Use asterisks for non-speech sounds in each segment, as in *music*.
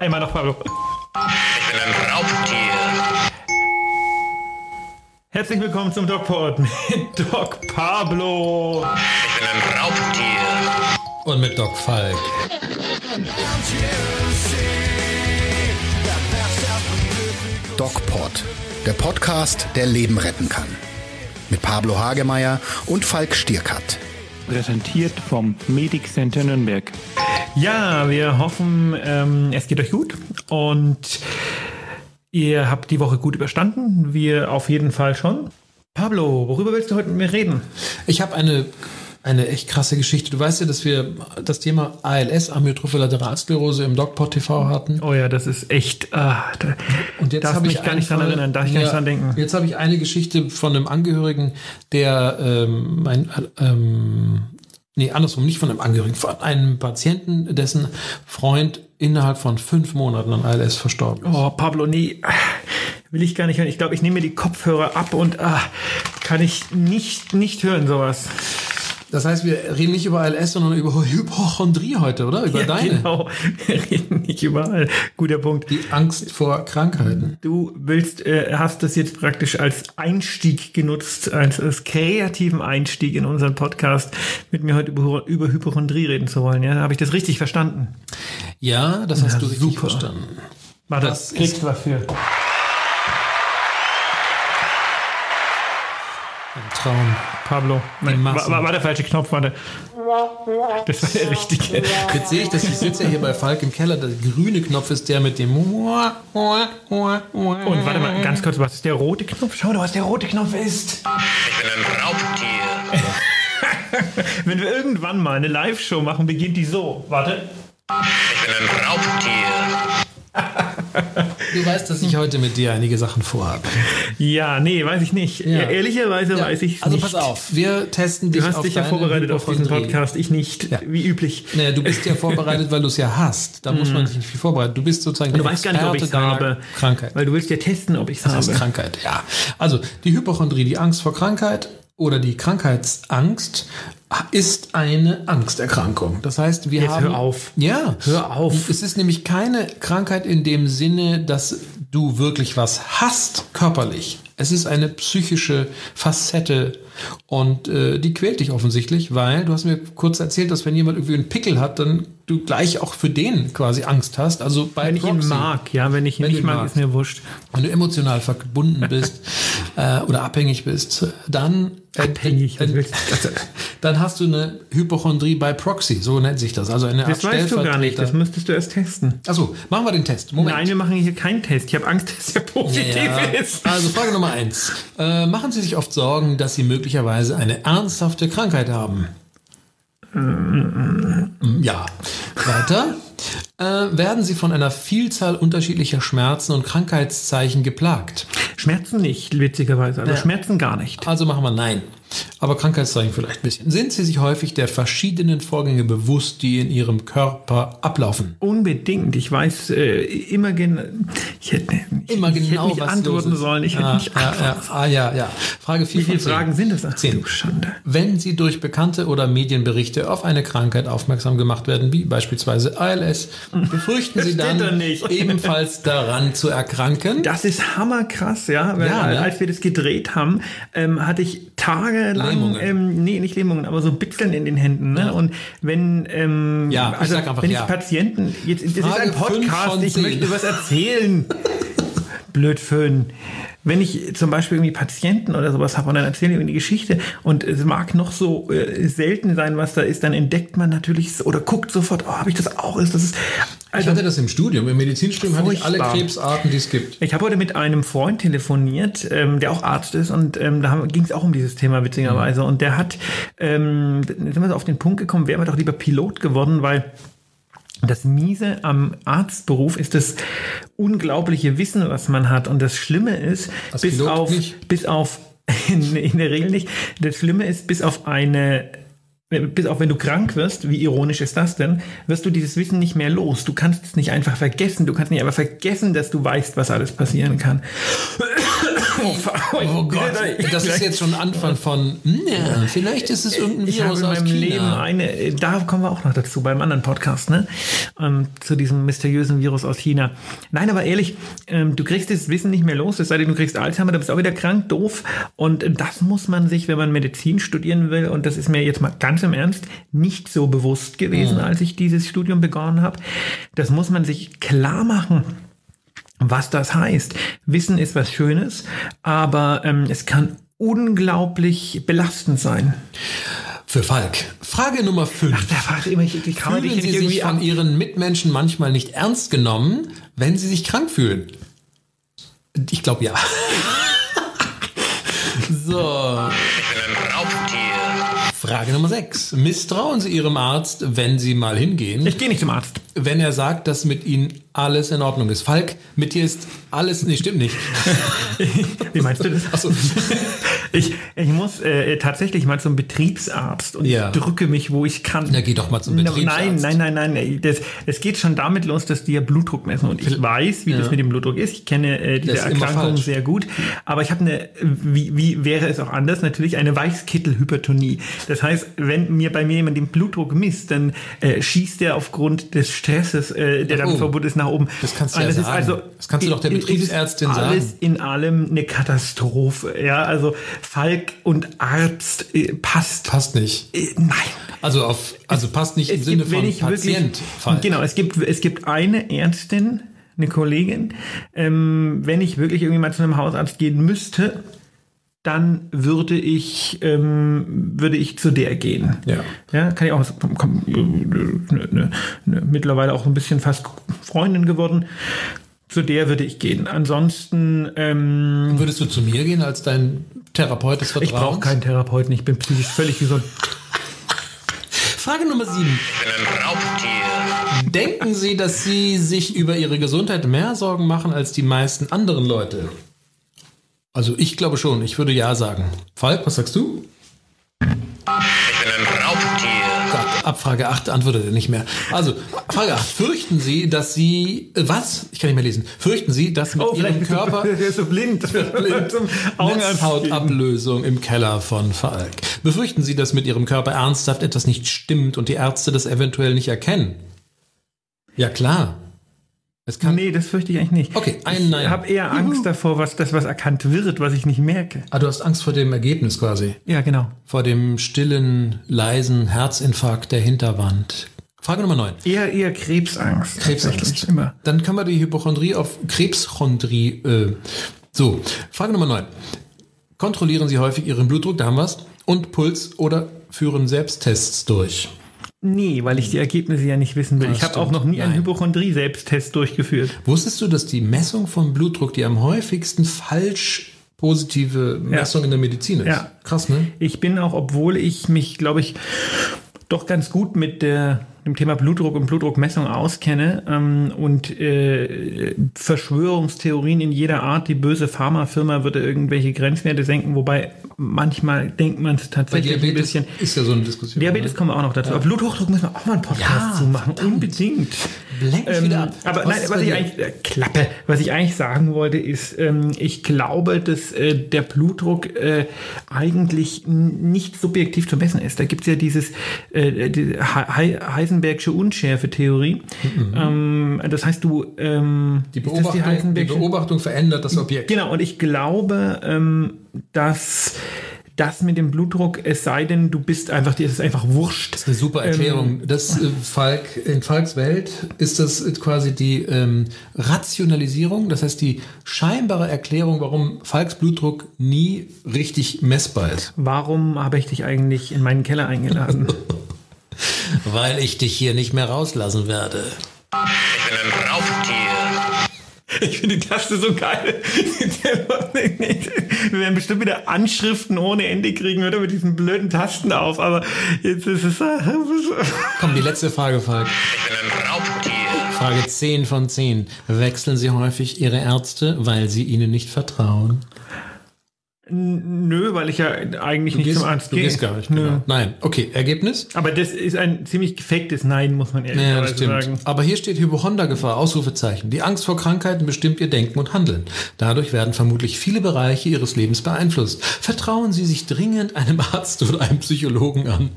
Einmal noch, Pablo. Ich bin ein Raubtier. Herzlich willkommen zum DocPod mit Doc Pablo. Ich bin ein Raubtier. Und mit Doc Falk. DocPod, der Podcast, der Leben retten kann. Mit Pablo Hagemeyer und Falk Stierkat. Präsentiert vom Medic Center Nürnberg. Ja, wir hoffen, ähm, es geht euch gut und ihr habt die Woche gut überstanden. Wir auf jeden Fall schon. Pablo, worüber willst du heute mit mir reden? Ich habe eine, eine echt krasse Geschichte. Du weißt ja, dass wir das Thema ALS, Amyotrophe Lateralsklerose, im DocPod TV hatten. Oh ja, das ist echt. Ah, da, Und jetzt darf habe mich ich gar nicht dran erinnern, darf ich gar nicht Ja, dran denken. Jetzt habe ich eine Geschichte von einem Angehörigen, der ähm, mein, ähm, nee, andersrum, nicht von einem Angehörigen, von einem Patienten, dessen Freund innerhalb von fünf Monaten an ALS verstorben ist. Oh, Pablo, nee, ah, will ich gar nicht hören. Ich glaube, ich nehme mir die Kopfhörer ab und ah, kann ich nicht, nicht hören, sowas. Das heißt, wir reden nicht über ALS, sondern über *laughs* Hypochondrie heute, oder? Über Ja, deine. Genau, wir reden nicht überall. Guter Punkt. Die Angst vor Krankheiten. Du willst, äh, hast das jetzt praktisch als Einstieg genutzt, als, als kreativen Einstieg in unseren Podcast, mit mir heute über, über Hypochondrie reden zu wollen. Ja, habe ich das richtig verstanden? Ja, das hast Ja, du richtig super. verstanden. Warte, Das kriegst du was Ein Traum. Pablo. Nein, war, war, war der falsche Knopf, warte. Das war der richtige. Jetzt sehe ich, dass ich sitze ja hier bei Falk im Keller. Der grüne Knopf ist der mit dem. Und Und warte mal, ganz kurz, was ist der rote Knopf? Schau doch, was der rote Knopf ist. Ich bin ein Raubtier. *laughs* Wenn wir irgendwann mal eine Live-Show machen, beginnt die so. Warte. Ich bin ein Raubtier. *laughs* Du weißt, dass ich heute mit dir einige Sachen vorhabe. Ja, nee, weiß ich nicht. Ja. Ehrlicherweise weiß ich Also nicht. pass auf, wir testen dich Du hast auf dich ja vorbereitet auf diesen Hypochondrie. Podcast, ich nicht, Ja. wie üblich. Naja, du bist ja vorbereitet, weil du es ja hast. Da muss man sich nicht viel vorbereiten. Du bist sozusagen Du weißt gar nicht, ob ich es habe. Krankheit. Weil du willst ja testen, ob ich es Das heißt habe. Krankheit, ja. Also die Hypochondrie, die Angst vor Krankheit oder die Krankheitsangst ist eine Angsterkrankung. Das heißt, wir Jetzt haben hör auf. Ja, Hör auf. Es ist nämlich keine Krankheit in dem Sinne, dass du wirklich was hast körperlich. Es ist eine psychische Facette und äh, die quält dich offensichtlich, weil du hast mir kurz erzählt, dass wenn jemand irgendwie einen Pickel hat, dann du gleich auch für den quasi Angst hast. Also bei Wenn ich ihn Proxy. mag, ja, wenn ich ihn Wenn nicht mag, magst. ist mir wurscht. Wenn du emotional verbunden bist *laughs* äh, oder abhängig bist, dann äh, Abhängig, äh, du? *laughs* dann hast du eine Hypochondrie bei Proxy, so nennt sich das. Also eine Das Art weißt du gar nicht, das müsstest du erst testen. Achso, machen wir den Test. Moment. Nein, wir machen hier keinen Test. Ich habe Angst, dass er positiv Ja. ist. Also Frage Nummer eins. Äh, machen Sie sich oft Sorgen, dass Sie möglicherweise eine ernsthafte Krankheit haben? Ja. Weiter. Äh, werden Sie von einer Vielzahl unterschiedlicher Schmerzen und Krankheitszeichen geplagt? Schmerzen nicht, witzigerweise. Also Ja. Schmerzen gar nicht. Also machen wir Nein. Aber Krankheitszeichen vielleicht ein bisschen. Sind Sie sich häufig der verschiedenen Vorgänge bewusst, die in Ihrem Körper ablaufen? Unbedingt. Ich weiß äh, immer genau. Ich hätte, ich, Immer ich genau, hätte nicht was antworten sollen. Ich hätte ah, nicht ja, antworten ja, ah, ja, ja. Frage 4 Wie viele Fragen sind das? Ach, Zehn. du Schande. Wenn Sie durch bekannte oder Medienberichte auf eine Krankheit aufmerksam gemacht werden, wie beispielsweise ALS, *laughs* befürchten Sie dann nicht. *laughs* ebenfalls daran zu erkranken? Das ist hammerkrass, ja. Weil, Ja, ne? Als wir das gedreht haben, ähm, hatte ich tagelang, Lähmungen. ähm, nee, nicht Lähmungen, aber so Bitzeln in den Händen. Ne? Und wenn, ähm, Ja, ich also, einfach wenn ja. ich Patienten, jetzt, das Frage ist ein Podcast, ich möchte was erzählen. *laughs* Blöd Föhn. Wenn ich zum Beispiel irgendwie Patienten oder sowas habe und dann erzähle ich irgendwie die Geschichte und es mag noch so äh, selten sein, was da ist, dann entdeckt man natürlich oder guckt sofort, oh, habe ich das auch? Ist das ist, Ich also, hatte das im Studium. Im Medizinstudium hatte ich alle Furchtbar. Krebsarten, die es gibt. Ich habe heute mit einem Freund telefoniert, ähm, der auch Arzt ist und ähm, da ging es auch um dieses Thema witzigerweise und der hat, ähm, sind wir so auf den Punkt gekommen, wäre wir doch lieber Pilot geworden, weil das Miese am Arztberuf ist das unglaubliche Wissen, was man hat. Und das Schlimme ist, Als bis auf, bis auf, in, in der Regel nicht, das Schlimme ist, bis auf eine bis auf wenn du krank wirst, wie ironisch ist das denn, wirst du dieses Wissen nicht mehr los. Du kannst es nicht einfach vergessen. Du kannst nicht einfach vergessen, dass du weißt, was alles passieren kann. *coughs* Oh Gott, das ist jetzt schon Anfang von, na, vielleicht ist es irgendein Ich habe Virus in aus meinem China. Leben eine, da kommen wir auch noch dazu, beim anderen Podcast, ne? Ähm, zu diesem mysteriösen Virus aus China. Nein, aber ehrlich, ähm, du kriegst das Wissen nicht mehr los, es sei denn, du kriegst Alzheimer, du bist auch wieder krank, doof. Und das muss man sich, wenn man Medizin studieren will, und das ist mir jetzt mal ganz im Ernst nicht so bewusst gewesen, als ich dieses Studium begonnen habe, das muss man sich klar machen was das heißt. Wissen ist was Schönes, aber ähm, es kann unglaublich belastend sein. Für Falk. Frage Nummer 5. Der fragt immer, ich, ich kann man dich Fühlen Sie sich von ab. Ihren Mitmenschen manchmal nicht ernst genommen, wenn Sie sich krank fühlen? Ich glaube ja. *laughs* so, Frage Nummer 6. Misstrauen Sie Ihrem Arzt, wenn Sie mal hingehen, Ich gehe nicht zum Arzt. wenn er sagt, dass mit Ihnen alles in Ordnung ist? Falk, mit dir ist alles. Nee, stimmt nicht. *laughs* Wie meinst du das? Achso. *laughs* Ich, ich muss äh, tatsächlich mal zum Betriebsarzt und Ja. drücke mich, wo ich kann. Na, geh doch mal zum Betriebsarzt. nein, nein, nein. nein. Das, es geht schon damit los, dass die ja Blutdruck messen. Und ich weiß, wie das mit dem Blutdruck ist. Ich kenne äh, diese Das Erkrankung sehr gut. Aber ich habe eine, wie, wie wäre es auch anders, natürlich eine Weichskittelhypertonie. Das heißt, wenn mir bei mir jemand den Blutdruck misst, dann äh, schießt er aufgrund des Stresses, äh, der damit oben. verbunden ist, nach oben. Das kannst du Und ja das ist sagen. also, Das kannst du doch der es Betriebsärztin alles sagen. in allem eine Katastrophe. Ja, also Falk und Arzt äh, passt. Passt nicht. Äh, nein. Also, auf, also passt nicht im Es Sinne gibt, von Patient. wirklich, genau, es gibt, es gibt eine Ärztin, eine Kollegin, ähm, wenn ich wirklich irgendwie mal zu einem Hausarzt gehen müsste, dann würde ich, ähm, würde ich zu der gehen. Ja. Ja, kann ich auch, komm, komm, ne, ne, ne, mittlerweile auch ein bisschen fast Freundin geworden. Zu der würde ich gehen. Ansonsten, ähm, Würdest du zu mir gehen als dein Therapeut des Vertrauens? ich brauche keinen Therapeuten, ich bin psychisch völlig gesund. Frage Nummer 7. Ich bin ein Raubtier. Denken Sie, dass Sie sich über Ihre Gesundheit mehr Sorgen machen als die meisten anderen Leute? Also ich glaube schon, ich würde ja sagen. Falk, was sagst du? Ich bin ein Raubtier. Gott, ab Frage 8 antwortet er nicht mehr. Also, Frage 8. Fürchten Sie, dass Sie... Äh, was? Ich kann nicht mehr lesen. Fürchten Sie, dass mit Ihrem Körper... *laughs* der ist so blind. *laughs* Gehen. Netzhautablösung im Keller von Falk. Befürchten Sie, dass mit Ihrem Körper ernsthaft etwas nicht stimmt und die Ärzte das eventuell nicht erkennen? Ja, klar. Es kann. Nee, das fürchte ich eigentlich nicht. Okay, ein Nein. Ich habe eher Angst davor, was das, was erkannt wird, was ich nicht merke. Ah, du hast Angst vor dem Ergebnis quasi. Ja, genau. Vor dem stillen, leisen Herzinfarkt der Hinterwand. Frage Nummer 9. Eher, eher Krebsangst. Krebsangst. Immer. Dann können wir die Hypochondrie auf Krebschondrie. Äh, so, Frage Nummer 9. Kontrollieren Sie häufig Ihren Blutdruck, da haben wir's, und Puls oder führen Selbsttests durch? Nee, weil ich die Ergebnisse ja nicht wissen will. Ja, ich habe auch noch nie einen. Hypochondrie-Selbsttest durchgeführt. Wusstest du, dass die Messung von Blutdruck die am häufigsten falsch positive Messung in der Medizin ist? Ja. Krass, ne? Ich bin auch, obwohl ich mich, glaube ich, doch ganz gut mit der, dem Thema Blutdruck und Blutdruckmessung auskenne ähm, und äh, Verschwörungstheorien in jeder Art, die böse Pharmafirma würde irgendwelche Grenzwerte senken, wobei manchmal denkt man es tatsächlich ein bisschen. ist ja so eine Diskussion. Diabetes ne? kommen wir auch noch dazu. Aber Bluthochdruck müssen wir auch mal einen Podcast Ja, zu machen. verdammt. Unbedingt. Lenk mich wieder ab. Aber Was nein, was ich eigentlich, äh, Klappe, was ich eigentlich sagen wollte, ist, ähm, ich glaube, dass äh, der Blutdruck äh, eigentlich nicht subjektiv zu messen ist. Da gibt es ja dieses äh, die He Heisenbergsche Unschärfe-Theorie. Ähm, das heißt, du ähm, Die Beobachtung, die, Heisenbergsche- Beobachtung verändert das Objekt. Genau, und ich glaube, ähm, dass das mit dem Blutdruck, es sei denn, du bist einfach, dir ist es einfach wurscht. Das ist eine super Erklärung. das äh, Falk, in Falks Welt ist das äh, quasi die ähm, Rationalisierung, das heißt die scheinbare Erklärung, warum Falks Blutdruck nie richtig messbar ist. Warum habe ich dich eigentlich in meinen Keller eingeladen? *laughs* Weil ich dich hier nicht mehr rauslassen werde. Ich bin ein Raubtier. *laughs* Ich finde die Taste so geil. Wir werden bestimmt wieder Anschriften ohne Ende kriegen, oder mit diesen blöden Tasten auf. Aber jetzt ist es. *laughs* Komm, die letzte Frage, Falk. Ich bin ein Raubtier. Frage 10 von 10. Wechseln Sie häufig Ihre Ärzte, weil Sie ihnen nicht vertrauen? Nö, weil ich ja eigentlich nicht Gehst- zum Arzt du gehe. gehst gar nicht. Nö. Genau. Nein. Okay, Ergebnis? Aber das ist ein ziemlich gefaktes Nein, muss man Ja, ehrlicherweise das stimmt. sagen. Aber hier steht Hypochondergefahr, Ausrufezeichen. Die Angst vor Krankheiten bestimmt Ihr Denken und Handeln. Dadurch werden vermutlich viele Bereiche Ihres Lebens beeinflusst. Vertrauen Sie sich dringend einem Arzt oder einem Psychologen an,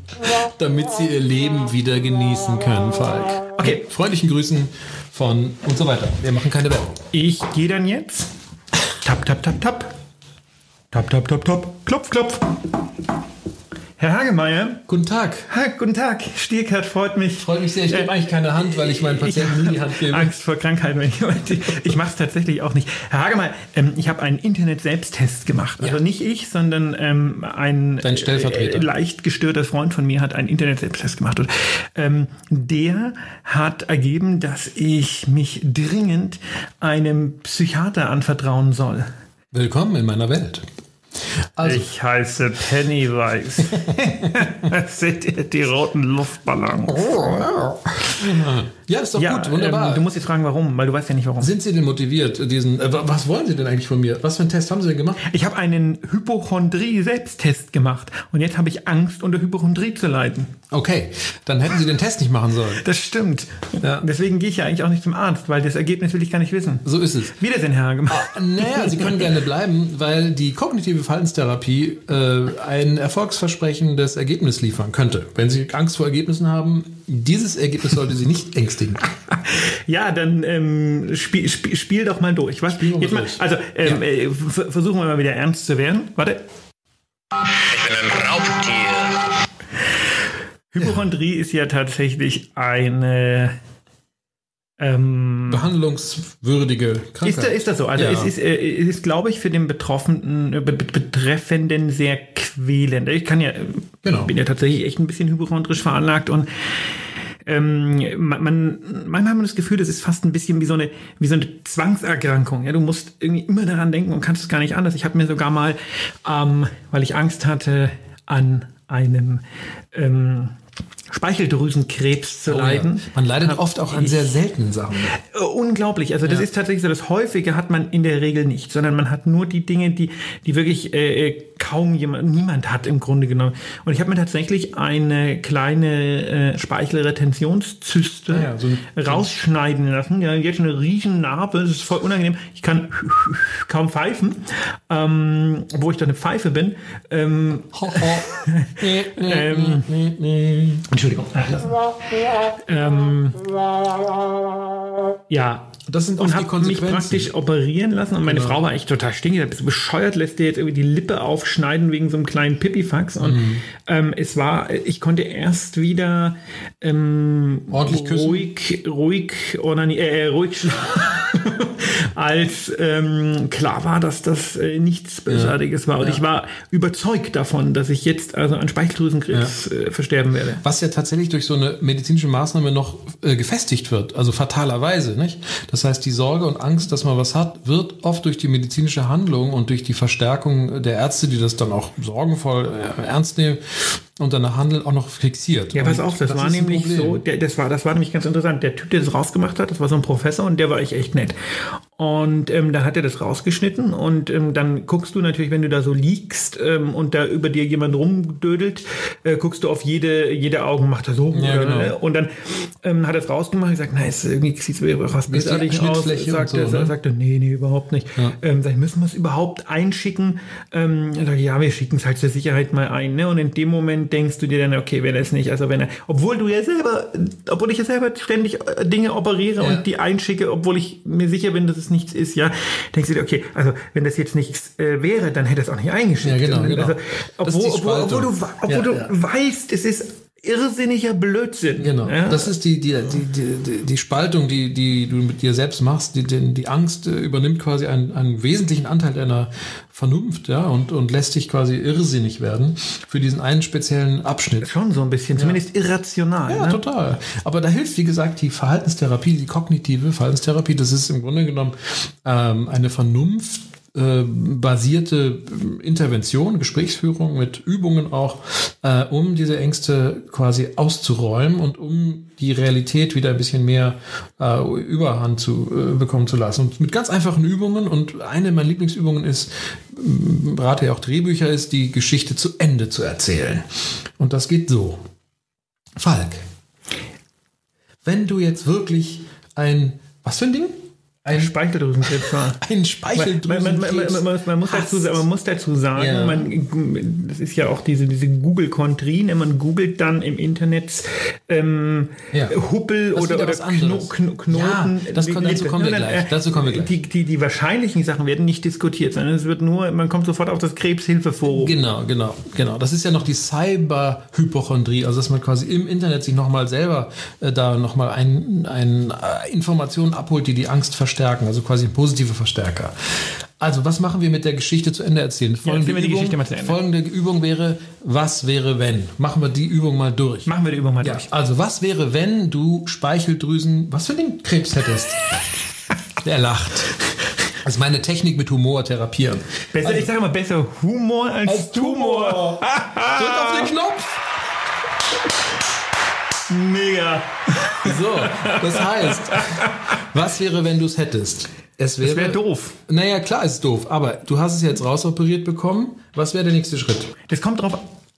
damit Sie Ihr Leben wieder genießen können, Falk. Okay. Freundlichen Grüßen von und so weiter. Wir machen keine Werbung. Ich gehe dann jetzt. Tap, tap, tap, tap. Tap, tap, tap, tap. Klopf, klopf. Herr Hagemeier. Guten Tag. Ha, guten Tag. Stierkart freut mich. Freut mich sehr. Ich gebe eigentlich keine Hand, weil ich meinen Patienten nie die Hand gebe. Angst vor Krankheiten. wenn Ich, ich mache es tatsächlich auch nicht. Herr Hagemeyer, ähm, ich habe einen Internet-Selbsttest gemacht. Also Ja. nicht ich, sondern ähm, ein Dein Stellvertreter. äh, leicht gestörter Freund von mir hat einen Internet-Selbsttest gemacht. Und ähm, der hat ergeben, dass ich mich dringend einem Psychiater anvertrauen soll. Willkommen in meiner Welt. Also, Ich heiße Pennywise. *laughs* Seht ihr die roten Luftballons? ja, ist doch gut, wunderbar. Ähm, du musst jetzt fragen, warum, weil du weißt ja nicht, warum. Sind Sie denn motiviert, diesen, äh, was wollen Sie denn eigentlich von mir? Was für einen Test haben Sie denn gemacht? Ich habe einen Hypochondrie-Selbsttest gemacht und jetzt habe ich Angst, unter Hypochondrie zu leiden. Okay, dann hätten Sie den Test nicht machen sollen. Das stimmt. Ja. Deswegen gehe ich ja eigentlich auch nicht zum Arzt, weil das Ergebnis will ich gar nicht wissen. So ist es. Wiedersehen, Herr Hagemann. Naja, Sie können gerne bleiben, weil die kognitive Verhaltenstherapie äh, ein erfolgsversprechendes Ergebnis liefern könnte. Wenn Sie Angst vor Ergebnissen haben, dieses Ergebnis sollte Sie nicht ängstigen. *laughs* Ja, dann ähm, spiel, spiel, spiel doch mal durch. Was? Jetzt mal, durch. also ähm, Ja. äh, versuchen wir mal wieder ernst zu werden. Warte. Ich bin ein Raubtier. Hypochondrie ist ja tatsächlich eine. Ähm, Behandlungswürdige Krankheit. Ist, da, ist das so? Also Ja. es ist, äh, es ist glaube ich, für den Betroffenen, äh, Be- Be- Betreffenden sehr quälend. Ich kann ja, Genau. bin ja tatsächlich echt ein bisschen hypochondrisch veranlagt und ähm, man, man, manchmal hat man das Gefühl, das ist fast ein bisschen wie so eine, wie so eine Zwangserkrankung. Ja, du musst irgendwie immer daran denken und kannst es gar nicht anders. Ich habe mir sogar mal, ähm, weil ich Angst hatte, an einem ähm, Speicheldrüsenkrebs zu Oh ja. leiden. Man leidet oft auch an sehr seltenen Sachen. Äh, Unglaublich. Also das Ja. ist tatsächlich so, das Häufige hat man in der Regel nicht, sondern man hat nur die Dinge, die, die wirklich äh, äh, kaum jemand, niemand hat im Grunde genommen. Und ich habe mir tatsächlich eine kleine äh, Speichelretentionszyste Ah ja, so rausschneiden lassen. Ja, jetzt eine riesen Narbe, das ist voll unangenehm. Ich kann *laughs* kaum pfeifen, ähm, wo ich dann eine Pfeife bin. Ähm, *laughs* ähm, Entschuldigung. Ähm, ja. Das sind Und die habe mich praktisch operieren lassen und meine Genau. Frau war echt total stinkig. Da bist du bescheuert, lässt dir jetzt irgendwie die Lippe aufschneiden wegen so einem kleinen Pipifax. Und Mhm. ähm, es war, ich konnte erst wieder ähm, Ordentlich küssen? ruhig, ruhig oder nee, äh, ruhig schlafen, *laughs* als ähm, klar war, dass das äh, nichts Bösartiges war. Und ich war überzeugt davon, dass ich jetzt also an Speicheldrüsenkrebs äh, versterben werde. Was ja tatsächlich durch so eine medizinische Maßnahme noch äh, gefestigt wird, also fatalerweise, nicht? Das heißt, die Sorge und Angst, dass man was hat, wird oft durch die medizinische Handlung und durch die Verstärkung der Ärzte, die das dann auch sorgenvoll äh, ernst nehmen und danach handeln, auch noch fixiert. Ja, pass auf, das, war ist ein nämlich so, der, das, war, das war nämlich ganz interessant. Der Typ, der das rausgemacht hat, das war so ein Professor und der war echt nett. Und ähm, dann hat er das rausgeschnitten und ähm, dann guckst du natürlich, wenn du da so liegst ähm, und da über dir jemand rumdödelt, äh, guckst du auf jede, jede Augen, macht er so. Ja, oder, genau. ne? Und dann ähm, hat er es rausgemacht und gesagt, na, es irgendwie sieht es was ist bösartig aus. Sagt so, er, ne? sagt er, nee, nee, überhaupt nicht. Ja. Ähm, sag müssen wir es überhaupt einschicken? Ähm, sag ich, ja, wir schicken es halt zur Sicherheit mal ein. Ne? Und in dem Moment denkst du dir dann, okay, wenn er es nicht, also wenn er, obwohl du ja selber, obwohl ich ja selber ständig äh, Dinge operiere Ja. und die einschicke, obwohl ich mir sicher bin, dass es nichts ist, ja, denkst du dir, okay, also wenn das jetzt nichts äh, wäre, dann hätte es auch nicht eingeschickt. Ja, genau, genau. Also, Das ist obwohl, obwohl, obwohl du, obwohl Ja, du ja. weißt, es ist irrsinniger Blödsinn. Genau. Ja? Das ist die, die, die, die, die, Spaltung, die, die du mit dir selbst machst. Die, die, die Angst äh, übernimmt quasi einen, einen wesentlichen Anteil deiner Vernunft, ja, und, und lässt dich quasi irrsinnig werden für diesen einen speziellen Abschnitt. Schon so ein bisschen, zumindest irrational. Ja, ne? total. Aber da hilft, wie gesagt, die Verhaltenstherapie, die kognitive Verhaltenstherapie. Das ist im Grunde genommen ähm, eine Vernunft basierte Intervention, Gesprächsführung mit Übungen auch, äh, um diese Ängste quasi auszuräumen und um die Realität wieder ein bisschen mehr äh, Überhand zu äh, bekommen zu lassen. Und mit ganz einfachen Übungen und eine meiner Lieblingsübungen ist, rate ja auch Drehbücher, ist die Geschichte zu Ende zu erzählen. Und das geht so. Falk, wenn du jetzt wirklich ein, was für ein Ding? Ein Speicheldrüsenkrebs war. Ein *laughs* Man, man, man, man, man, muss dazu, man muss dazu sagen, Ja. man, das ist ja auch diese, diese Google-Kontrie, ne? man googelt dann im Internet ähm, Ja. Huppel Das oder, oder. Kno, Kno, Ja, Knoten. das kommt- dazu kommen wir gleich. äh, Dazu kommen wir gleich. Die, die, die wahrscheinlichen Sachen werden nicht diskutiert, sondern es wird nur, man kommt sofort auf das Krebshilfeforum. Genau, genau, genau. Das ist ja noch die Cyber-Hypochondrie, also dass man quasi im Internet sich nochmal selber äh, da nochmal ein, ein, äh, Informationen abholt, die die Angst verstärken, also quasi ein positiver Verstärker. Also, was machen wir mit der Geschichte zu Ende erzählen? Folgende, die Übung, folgende Übung wäre, was wäre wenn? Machen wir die Übung mal durch. Machen wir die Übung mal Ja, durch. also was wäre, wenn du Speicheldrüsen, was für den Krebs hättest? *laughs* Der lacht. Das ist meine Technik mit Humor therapieren. Besser, ich sage mal, besser Humor als, Tumor. Drück auf den Knopf. Mega. So, das heißt, was wäre, wenn du es hättest? Es wäre, wäre doof. Naja, klar ist doof, aber du hast es jetzt rausoperiert bekommen. Was wäre der nächste Schritt? Das kommt drauf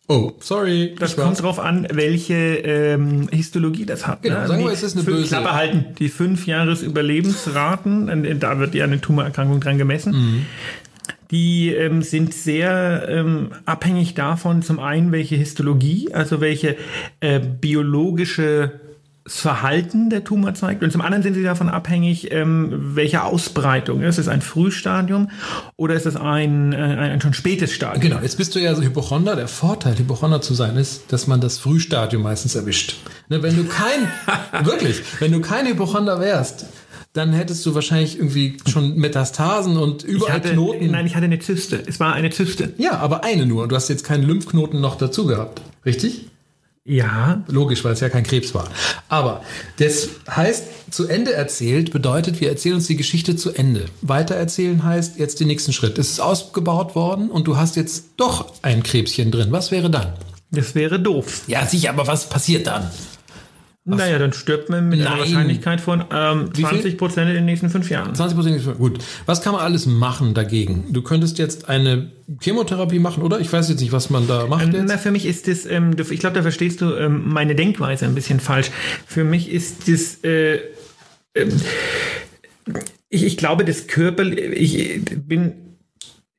Oh, sorry. Das war's. kommt drauf an, welche ähm, Histologie das hat. Genau, sagen wir, es ist eine böse- Klappe halten. Die fünf Jahres Überlebensraten, *laughs* da wird ja eine Tumorerkrankung dran gemessen. Mhm. Die ähm, sind sehr ähm, abhängig davon, zum einen welche Histologie, also welche äh, biologische Verhalten der Tumor zeigt und zum anderen sind sie davon abhängig, ähm, welche Ausbreitung. Ist es ein Frühstadium oder ist es ein, äh, ein, ein schon spätes Stadium? Genau, jetzt bist du ja so Hypochonder. Der Vorteil, Hypochonder zu sein, ist, dass man das Frühstadium meistens erwischt. Ne, wenn du kein, *laughs* wirklich, wenn du kein Hypochonder wärst, dann hättest du wahrscheinlich irgendwie schon Metastasen und überall hatte, Knoten. Nein, ich hatte eine Zyste. Es war eine Zyste. Ja, aber eine nur. Du hast jetzt keinen Lymphknoten noch dazu gehabt. Richtig? Ja, Logisch, weil es ja kein Krebs war. Aber das heißt, zu Ende erzählt bedeutet, wir erzählen uns die Geschichte zu Ende. Weitererzählen heißt jetzt den nächsten Schritt. Es ist ausgebaut worden und du hast jetzt doch ein Krebschen drin. Was wäre dann? das wäre doof. Ja, sicher, aber was passiert dann? Naja, dann stirbt man mit einer Nein. Wahrscheinlichkeit von ähm, Wie viel? 20 Prozent in den nächsten fünf Jahren. 20 Prozent. Gut. Was kann man alles machen dagegen? Du könntest jetzt eine Chemotherapie machen, oder? Ich weiß jetzt nicht, was man da macht Na, jetzt. für mich ist das, ähm, ich glaube, da verstehst du ähm, meine Denkweise ein bisschen falsch. Für mich ist das, äh, ähm, ich, ich glaube, das Körper, ich bin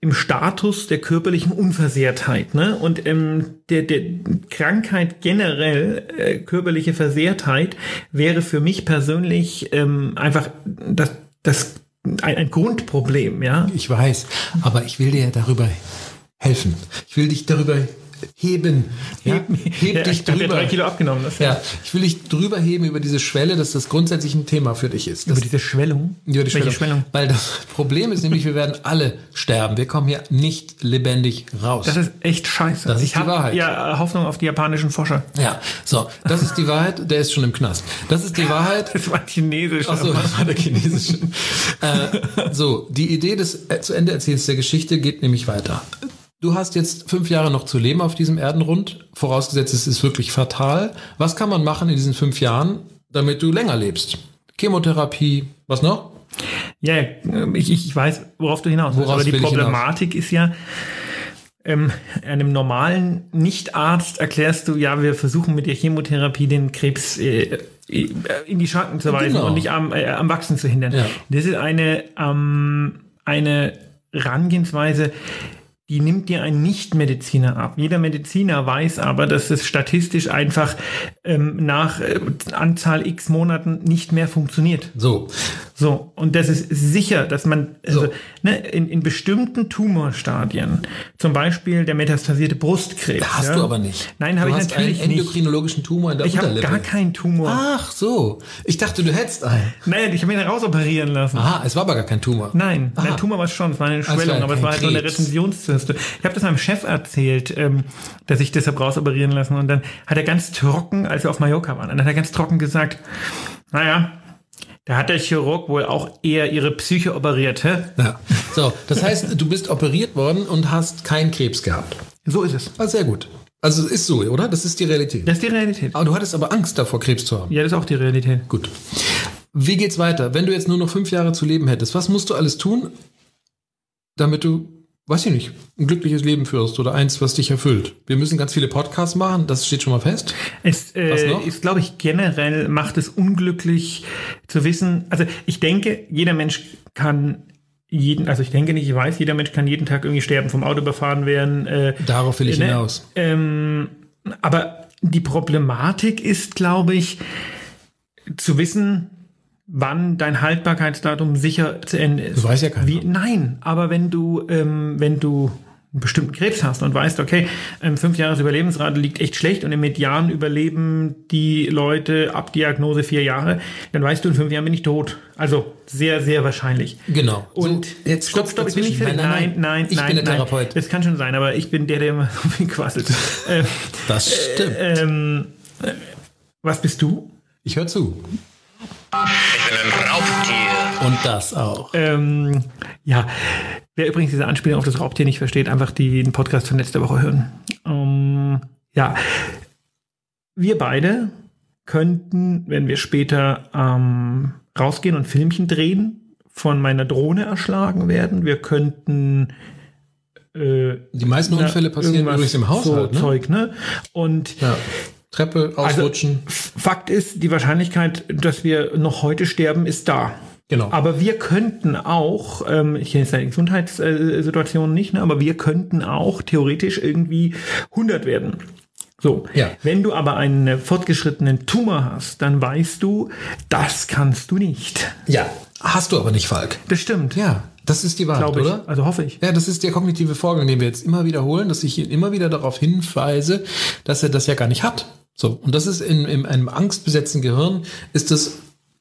im Status der körperlichen Unversehrtheit. Ne? Und ähm, der, der Krankheit generell, äh, körperliche Versehrtheit, wäre für mich persönlich ähm, einfach das, das ein, ein Grundproblem. Ja? Ich weiß, aber ich will dir ja darüber helfen. Ich will dich darüber heben. Ja? Heb Ja, dich ich habe ja drüber. drei Kilo abgenommen. Das Ja, ich will dich drüber heben über diese Schwelle, dass das grundsätzlich ein Thema für dich ist. Das, Über diese Schwellung. über die Welche Schwellung? Weil das Problem ist nämlich, wir werden alle sterben. Wir kommen hier nicht lebendig raus. Das ist echt scheiße. Das ist ich die habe Wahrheit. ja Hoffnung auf die japanischen Forscher. ja, so, das ist die Wahrheit. Der ist schon im Knast. Das ist die Wahrheit. Das war chinesisch. Ach so, das war der chinesische. äh, so, die Idee des äh, zu Ende Erzählens der Geschichte geht nämlich weiter. Du hast jetzt fünf Jahre noch zu leben auf diesem Erdenrund, vorausgesetzt es ist wirklich fatal. Was kann man machen in diesen fünf Jahren, damit du länger lebst? Chemotherapie, was noch? Ja, ja, ich, ich weiß, worauf du hinaus willst. Aber die Problematik ist ja, ähm, einem normalen Nicht-Arzt erklärst du, ja, wir versuchen mit der Chemotherapie den Krebs äh, in die Schranken zu weisen Genau. und nicht am, äh, am Wachsen zu hindern. Ja. Das ist eine, ähm, eine Herangehensweise, die nimmt dir ein Nichtmediziner ab. Jeder Mediziner weiß aber, dass es statistisch einfach ähm, nach äh, Anzahl x Monaten nicht mehr funktioniert. So, So, und das ist sicher, dass man also, So. ne, in, in bestimmten Tumorstadien, zum Beispiel der metastasierte Brustkrebs. hast ja, du aber nicht. Nein, habe ich hast natürlich einen nicht. endokrinologischen Tumor in der Ich habe Unterlippe. gar keinen Tumor. Ach so, ich dachte, du hättest einen. Nein, ich habe ihn rausoperieren lassen. Aha, es war aber gar kein Tumor. Nein, Aha. Tumor war es schon, es war eine war Schwellung, aber es war halt nur eine Krebs. Retentionszyste. Ich habe das meinem Chef erzählt, ähm, dass ich das habe rausoperieren lassen und dann hat er ganz trocken, als wir auf Mallorca waren, dann hat er ganz trocken gesagt, naja, da hat der Chirurg wohl auch eher ihre Psyche operiert, hä? Ja. So, das heißt, du bist operiert worden und hast keinen Krebs gehabt. So ist es. Ah, sehr gut. Also es ist so, oder? Das ist die Realität. Das ist die Realität. Aber du hattest aber Angst davor, Krebs zu haben. Ja, das ist auch die Realität. Gut. Wie geht's weiter? Wenn du jetzt nur noch fünf Jahre zu leben hättest, was musst du alles tun, damit du, weiß ich nicht, ein glückliches Leben führst oder eins, was dich erfüllt? Wir müssen ganz viele Podcasts machen, das steht schon mal fest. Es äh, ist, glaube ich, generell macht es unglücklich zu wissen. Also ich denke, jeder Mensch kann jeden, also ich denke nicht, ich weiß, jeder Mensch kann jeden Tag irgendwie sterben, vom Auto überfahren werden. Äh, Darauf will ich ne? hinaus. Ähm, aber die Problematik ist, glaube ich, zu wissen, wann dein Haltbarkeitsdatum sicher zu Ende ist. Das weiß ja keiner. Wie, nein, aber wenn du, ähm, wenn du einen bestimmten Krebs hast und weißt, okay, ähm, fünf Jahres Überlebensrate liegt echt schlecht und im Median überleben die Leute ab Diagnose vier Jahre, dann weißt du, in fünf Jahren bin ich tot. Also sehr, sehr wahrscheinlich. Genau. Und So, jetzt stopp, stopp, ich bin nicht fertig. Nein, nein, Ich nein, bin der nein. Therapeut. Das kann schon sein, aber ich bin der, der immer *laughs* so viel quasselt. ähm, Das stimmt. ähm, äh, was bist du? Ich höre zu. Ich bin ein Raubtier. Und das auch. Ähm, ja, wer übrigens diese Anspielung auf das Raubtier nicht versteht, einfach den Podcast von letzter Woche hören. Ähm, ja, wir beide könnten, wenn wir später ähm, rausgehen und Filmchen drehen, von meiner Drohne erschlagen werden. Wir könnten äh, Die meisten Unfälle passieren übrigens im Haushalt. So ne? Zeug, ne? Und Ja. Treppe, Also, ausrutschen. Fakt ist, die Wahrscheinlichkeit, dass wir noch heute sterben, ist da. Genau. Aber wir könnten auch, ähm, ich kenne jetzt die Gesundheitssituation nicht, ne, aber wir könnten auch theoretisch irgendwie 100 werden. So, Ja. wenn du aber einen fortgeschrittenen Tumor hast, dann weißt du, das kannst du nicht. ja. Hast du aber nicht, Falk. Das stimmt, Ja, das ist die Wahrheit, oder? Also hoffe ich. Ja, das ist der kognitive Vorgang, den wir jetzt immer wiederholen, dass ich ihn immer wieder darauf hinweise, dass er das ja gar nicht hat. So. Und das ist in, in einem angstbesetzten Gehirn ist das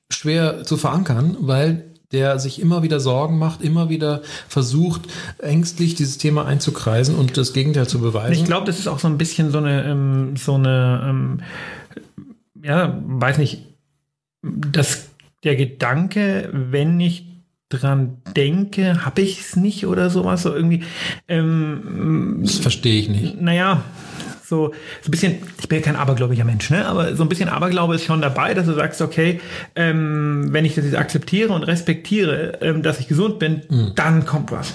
schwer zu verankern, weil der sich immer wieder Sorgen macht, immer wieder versucht, ängstlich dieses Thema einzukreisen und das Gegenteil zu beweisen. Ich glaube, das ist auch so ein bisschen so eine, ähm, so eine, ähm, ja, weiß nicht, dass der Gedanke, wenn ich dran denke, habe ich es nicht oder sowas, so irgendwie, ähm, das verstehe ich nicht. naja, so, so ein bisschen, ich bin ja kein abergläubiger Mensch, ne? aber so ein bisschen Aberglaube ist schon dabei, dass du sagst, okay, ähm, wenn ich das jetzt akzeptiere und respektiere, ähm, dass ich gesund bin, dann kommt was.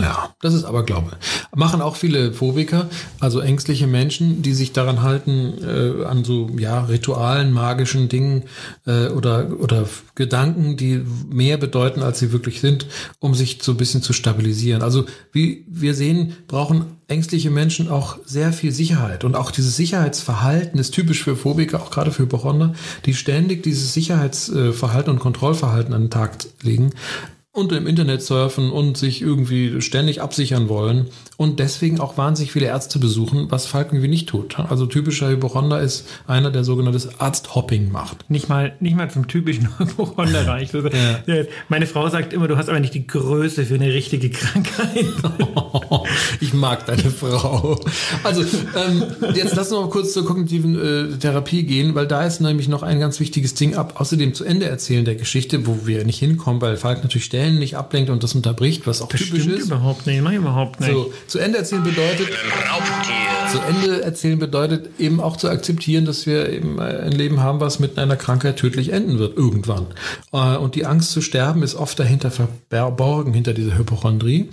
Ja, das ist aber Glaube. Machen auch viele Phobiker, also ängstliche Menschen, die sich daran halten, äh, an so ja, ritualen, magischen Dingen äh, oder, oder Gedanken, die mehr bedeuten, als sie wirklich sind, um sich so ein bisschen zu stabilisieren. Also wie wir sehen, brauchen ängstliche Menschen auch sehr viel Sicherheit. Und auch dieses Sicherheitsverhalten ist typisch für Phobiker, auch gerade für Hypochonder, die ständig dieses Sicherheitsverhalten und Kontrollverhalten an den Tag legen und im Internet surfen und sich irgendwie ständig absichern wollen und deswegen auch wahnsinnig viele Ärzte besuchen, was Falk irgendwie nicht tut. Also typischer Hypochonder ist einer, der sogenanntes Arzthopping macht. Nicht mal, nicht mal zum typischen Honda reicht. Also, Ja. Meine Frau sagt immer, du hast aber nicht die Größe für eine richtige Krankheit. *laughs* Ich mag deine Frau. Also, ähm, jetzt lass uns noch mal kurz zur kognitiven äh, Therapie gehen, weil da ist nämlich noch ein ganz wichtiges Ding ab. Außerdem zu Ende erzählen der Geschichte, wo wir nicht hinkommen, weil Falk natürlich ständig ablenkt und das unterbricht, was auch typisch Stimmt ist. überhaupt nicht, ich überhaupt nicht. So, zu Ende erzählen bedeutet, zu Ende erzählen bedeutet eben auch zu akzeptieren, dass wir eben äh, ein Leben haben, was mit einer Krankheit tödlich enden wird, irgendwann. Äh, Und die Angst zu sterben ist oft dahinter verborgen, hinter dieser Hypochondrie.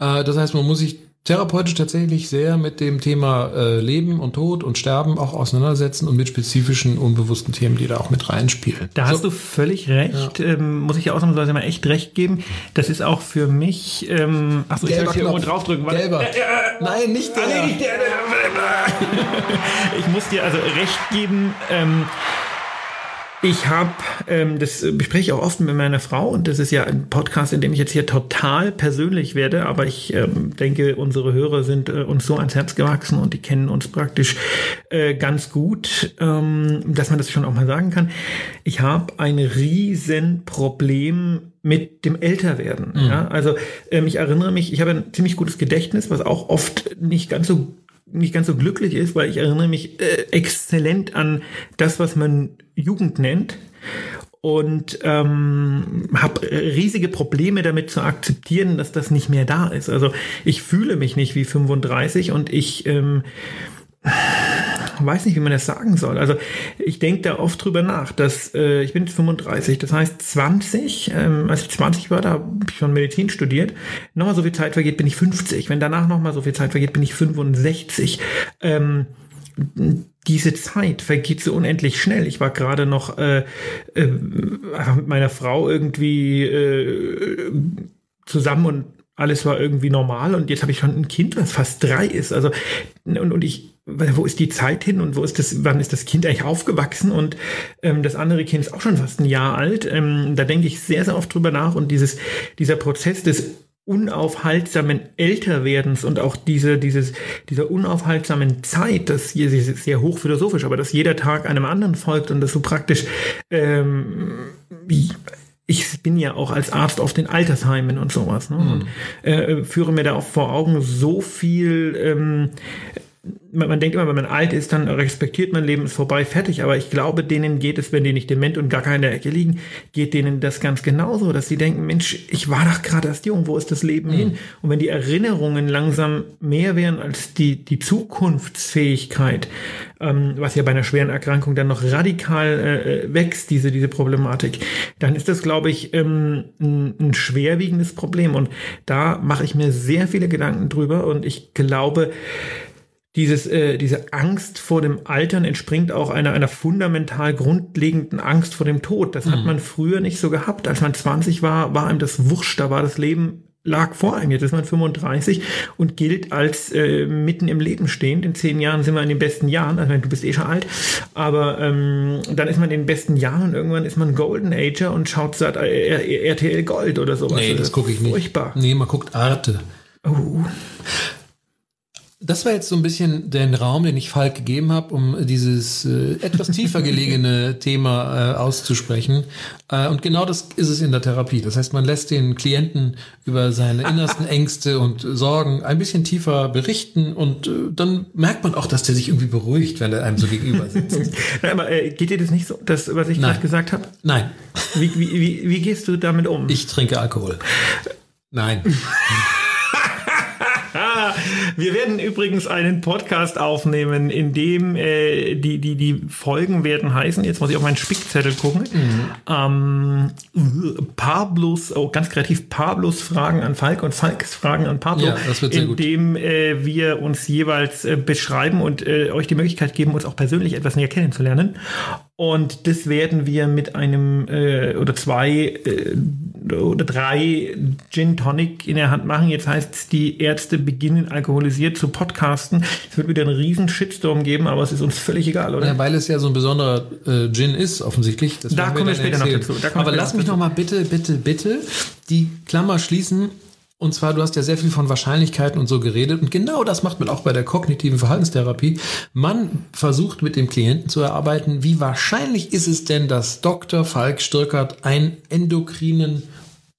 Äh, Das heißt, man muss sich therapeutisch tatsächlich sehr mit dem Thema äh, Leben und Tod und Sterben auch auseinandersetzen und mit spezifischen, unbewussten Themen, die da auch mit reinspielen. Da hast du völlig recht. Ähm, muss ich ja ausnahmsweise mal echt recht geben. Das ist auch für mich. Ähm, achso, ich soll hier irgendwo draufdrücken. Warte. Gelber. Äh, äh, Nein, nicht der. Ah, nee, nicht der, der. *laughs* Ich muss dir also recht geben. Ähm, ich habe, ähm, das bespreche ich auch oft mit meiner Frau und das ist ja ein Podcast, in dem ich jetzt hier total persönlich werde, aber ich ähm, denke, unsere Hörer sind äh, uns so ans Herz gewachsen und die kennen uns praktisch äh, ganz gut, ähm, dass man das schon auch mal sagen kann. Ich habe ein riesen Problem mit dem Älterwerden. Ja? Also ähm, ich erinnere mich, ich habe ein ziemlich gutes Gedächtnis, was auch oft nicht ganz so nicht ganz so glücklich ist, weil ich erinnere mich äh, exzellent an das, was man Jugend nennt. und ähm, habe riesige Probleme damit zu akzeptieren, dass das nicht mehr da ist. Also ich fühle mich nicht wie 35 und ich ähm, *sighs* weiß nicht, wie man das sagen soll. Also ich denke da oft drüber nach, dass äh, ich bin jetzt 35, das heißt 20, ähm, als ich 20 war, da habe ich schon Medizin studiert, nochmal so viel Zeit vergeht, bin ich 50. Wenn danach nochmal so viel Zeit vergeht, bin ich 65. Ähm, diese Zeit vergeht so unendlich schnell. Ich war gerade noch äh, äh, mit meiner Frau irgendwie äh, zusammen und alles war irgendwie normal und jetzt habe ich schon ein Kind, was fast drei ist. Also und, und ich, wo ist die Zeit hin und wo ist das, wann ist das Kind eigentlich aufgewachsen und ähm, das andere Kind ist auch schon fast ein Jahr alt. Ähm, da denke ich sehr, sehr oft drüber nach und dieses, dieser Prozess des unaufhaltsamen Älterwerdens und auch diese, dieses, dieser unaufhaltsamen Zeit, das hier ist sehr hochphilosophisch, aber dass jeder Tag einem anderen folgt und dass so praktisch ähm, wie, ich bin ja auch als Arzt auf den Altersheimen und sowas. Ne? Und, äh, führe mir da auch vor Augen so viel ähm, man, man denkt immer, wenn man alt ist, dann respektiert man Leben ist vorbei, fertig. Aber ich glaube, denen geht es, wenn die nicht dement und gar keine in der Ecke liegen, geht denen das ganz genauso, dass sie denken, Mensch, ich war doch gerade erst jung, wo ist das Leben mhm. hin? Und wenn die Erinnerungen langsam mehr wären als die, die Zukunftsfähigkeit, ähm, was ja bei einer schweren Erkrankung dann noch radikal äh, wächst, diese, diese Problematik, dann ist das, glaube ich, ähm, ein, ein schwerwiegendes Problem. Und da mache ich mir sehr viele Gedanken drüber und ich glaube, dieses, äh, diese Angst vor dem Altern entspringt auch einer, einer fundamental grundlegenden Angst vor dem Tod. Das mhm. hat man früher nicht so gehabt. Als man 20 war, war einem das wurscht, da war das Leben lag vor einem. Jetzt ist man 35 und gilt als äh, mitten im Leben stehend. In zehn Jahren sind wir in den besten Jahren. Also du bist eh schon alt, aber ähm, dann ist man in den besten Jahren und irgendwann ist man Golden Ager und schaut seit äh, RTL Gold oder sowas. Nee, das gucke ich nicht. Furchtbar. Nee, man guckt Arte. Oh. Das war jetzt so ein bisschen den Raum, den ich Falk gegeben habe, um dieses äh, etwas tiefer gelegene *laughs* Thema äh, auszusprechen. Äh, und genau das ist es in der Therapie. Das heißt, man lässt den Klienten über seine innersten *laughs* Ängste und Sorgen ein bisschen tiefer berichten und äh, dann merkt man auch, dass der sich irgendwie beruhigt, wenn er einem so gegenüber sitzt. *laughs* Nein, aber äh, geht dir das nicht so, das, was ich gerade gesagt habe? Nein. Wie, wie, wie, wie gehst du damit um? Ich trinke Alkohol. Nein. Wir werden übrigens einen Podcast aufnehmen, in dem äh, die, die, die Folgen werden heißen, jetzt muss ich auf meinen Spickzettel gucken, mhm. ähm, Pablos, oh, ganz kreativ, Pablos Fragen an Falk und Falks Fragen an Pablo, Ja, das wird sehr in gut. dem äh, wir uns jeweils äh, beschreiben und äh, euch die Möglichkeit geben, uns auch persönlich etwas näher kennenzulernen. Und das werden wir mit einem äh, oder zwei äh, oder drei Gin Tonic in der Hand machen. Jetzt heißt es, die Ärzte beginnen alkoholisiert zu podcasten. Es wird wieder einen riesen Shitstorm geben, aber es ist uns völlig egal, oder? Ja, weil es ja so ein besonderer äh, Gin ist, offensichtlich. Das Da kommen wir später noch erzählen. dazu. Da Aber lass noch mich dazu. noch mal bitte, bitte, bitte die Klammer schließen. Und zwar, du hast ja sehr viel von Wahrscheinlichkeiten und so geredet. Und genau das macht man auch bei der kognitiven Verhaltenstherapie. Man versucht mit dem Klienten zu erarbeiten, wie wahrscheinlich ist es denn, dass Dr. Falk Stirkert einen endokrinen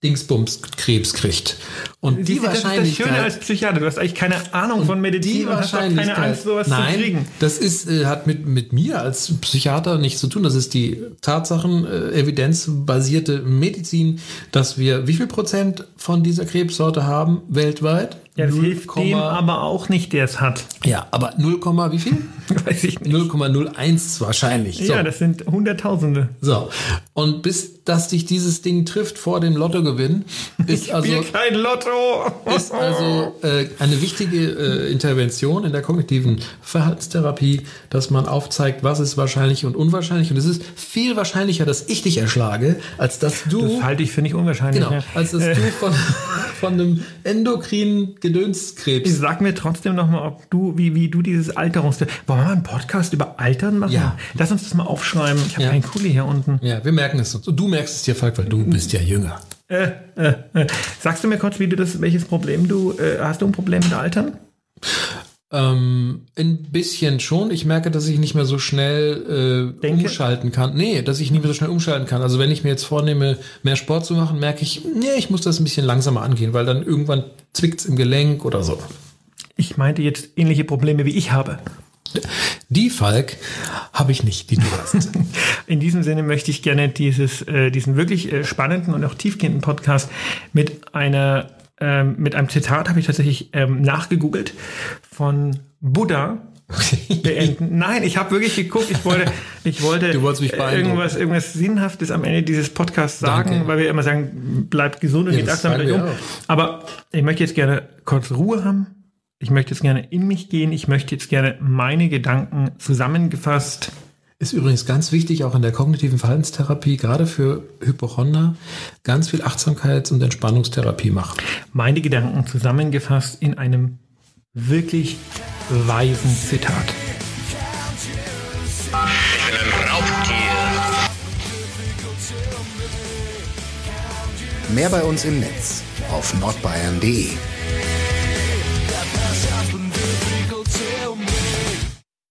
Dingsbums-Krebs kriegt. Und die Siehst du, das ist das Schöne Wahrscheinlichkeit... als Psychiater. Du hast eigentlich keine Ahnung von Medizin Die und hast auch keine Wahrscheinlichkeit. Angst, sowas Nein, zu kriegen. das ist, äh, hat mit, mit mir als Psychiater nichts zu tun. Das ist die Tatsachen, äh, evidenzbasierte Medizin, dass wir wie viel Prozent von dieser Krebssorte haben weltweit? Ja, das 0, hilft dem aber auch nicht, der es hat. ja, aber 0, wie viel? *laughs* Weiß ich nicht. 0,01 wahrscheinlich. So. Ja, das sind Hunderttausende. so. Und bis dass dich dieses Ding trifft vor dem Lottogewinn, *laughs* ist also Spiel kein Lotto. *laughs* ist also äh, eine wichtige äh, Intervention in der kognitiven Verhaltenstherapie, dass man aufzeigt, was ist wahrscheinlich und unwahrscheinlich. Und es ist viel wahrscheinlicher, dass ich dich erschlage, als dass du, das halte ich für nicht unwahrscheinlich. genau, als dass du von, von einem endokrinen Gedönskrebs. Sag mir trotzdem noch mal, ob du, wie, wie du dieses Alterungs... Wollen wir mal einen Podcast über Altern machen? Ja. Lass uns das mal aufschreiben. Ich habe Ja. keinen Kuli hier unten. Ja, wir merken es. Und du merkst es dir, Falk, weil du bist ja jünger. Äh, äh, äh. Sagst du mir kurz, wie du das, welches Problem du, äh, hast du ein Problem mit Altern? Ähm, ein bisschen schon. Ich merke, dass ich nicht mehr so schnell äh, Denke? umschalten kann. Nee, dass ich nicht mehr so schnell umschalten kann. Also wenn ich mir jetzt vornehme, mehr Sport zu machen, merke ich, nee, ich muss das ein bisschen langsamer angehen, weil dann irgendwann zwickt's im Gelenk oder so. Ich meinte jetzt ähnliche Probleme, wie ich habe. Die Falk habe ich nicht, die du hast. *laughs* In diesem Sinne möchte ich gerne dieses, äh, diesen wirklich äh, spannenden und auch tiefgehenden Podcast mit einer ähm, mit einem Zitat habe ich tatsächlich ähm, nachgegoogelt von Buddha beenden. Nein, ich habe wirklich geguckt. Ich wollte, ich wollte irgendwas, irgendwas Sinnhaftes am Ende dieses Podcasts sagen, Danke. weil wir immer sagen, bleibt gesund und Ja, geht achtsam um. Aber ich möchte jetzt gerne kurz Ruhe haben. Ich möchte jetzt gerne in mich gehen. Ich möchte jetzt gerne meine Gedanken zusammengefasst Ist übrigens ganz wichtig, auch in der kognitiven Verhaltenstherapie, gerade für Hypochonder, ganz viel Achtsamkeits- und Entspannungstherapie machen. meine Gedanken zusammengefasst in einem wirklich weisen Zitat. Ich bin ein Raubtier. Mehr bei uns im Netz auf nordbayern.de.